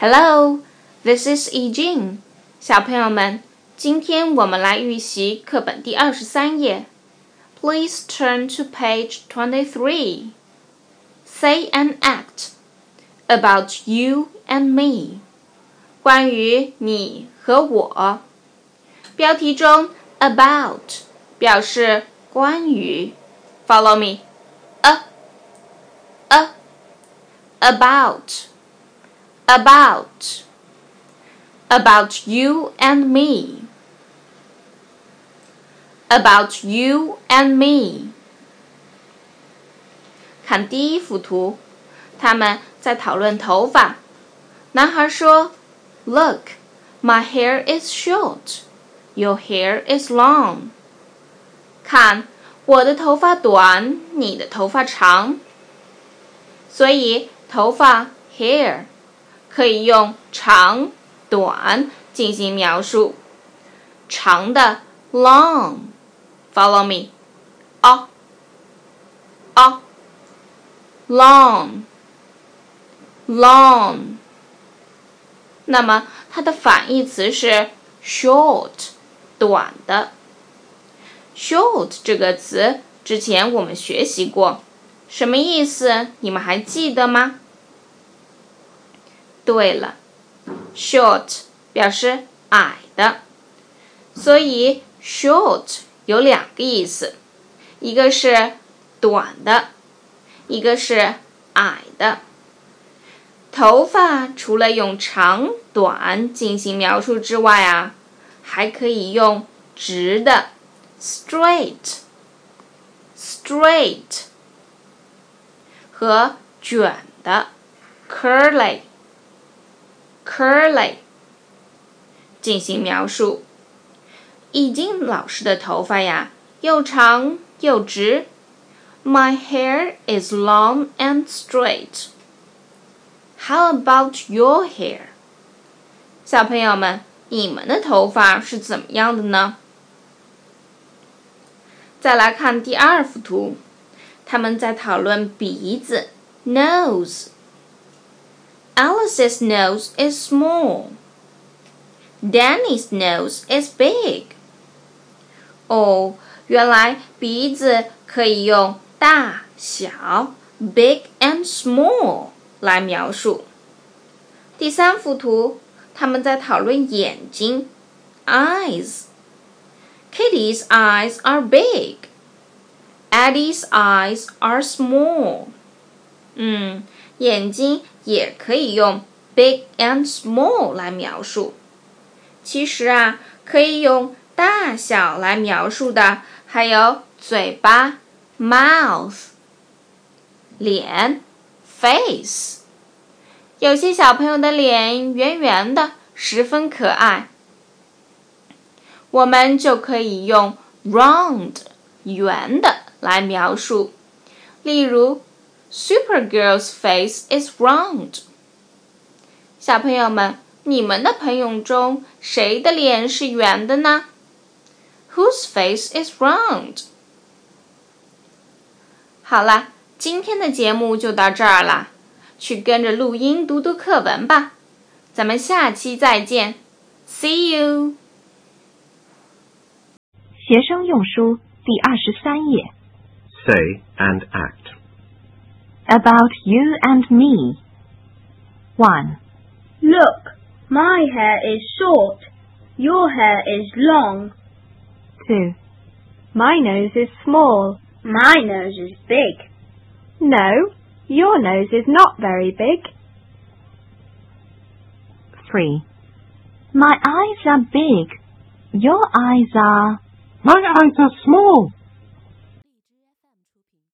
Hello, this is E Jin。小朋友们，今天我们来预习课本第二十三页。Please turn to page twenty-three. Say and act about you and me. 关于你和我。标题中 about 表示关于。Follow me. A a about about about you and me about you and me 看第一幅图，他们在讨论头发。男孩说：“Look, my hair is short. Your hair is long.” 看，我的头发短，你的头发长。所以，头发 hair 可以用长、短进行描述。长的 long，follow me，啊啊，long，long。那么它的反义词是 short，短的。short 这个词之前我们学习过，什么意思？你们还记得吗？对了，short 表示矮的，所以 short 有两个意思，一个是短的，一个是矮的。头发除了用长短进行描述之外啊，还可以用直的 straight，straight 和卷的 curly。curly 进行描述。易经老师的头发呀，又长又直。My hair is long and straight. How about your hair? 小朋友们，你们的头发是怎么样的呢？再来看第二幅图，他们在讨论鼻子 （nose）。 Alice's nose is small. Danny's nose is big. 哦，原来鼻子可以用大小 （big and small） 来描述。第三幅图，他们在讨论眼睛 （eyes）。Kitty's eyes are big. Eddie's eyes are small. 嗯，眼睛 也可以用 big and small 来描述。其实啊，可以用大小来描述的还有嘴巴 mouth、脸 face。有些小朋友的脸圆圆的，十分可爱，我们就可以用 round 圆的来描述。例如。Supergirl's face is round。小朋友们，你们的朋友中谁的脸是圆的呢？Whose face is round？好了，今天的节目就到这儿了，去跟着录音读读课文吧。咱们下期再见，See you。学生用书第二十三页。Say and act. About you and me. 1. Look, my hair is short. Your hair is long. 2. My nose is small. My nose is big. No, your nose is not very big. 3. My eyes are big. Your eyes are... My eyes are small.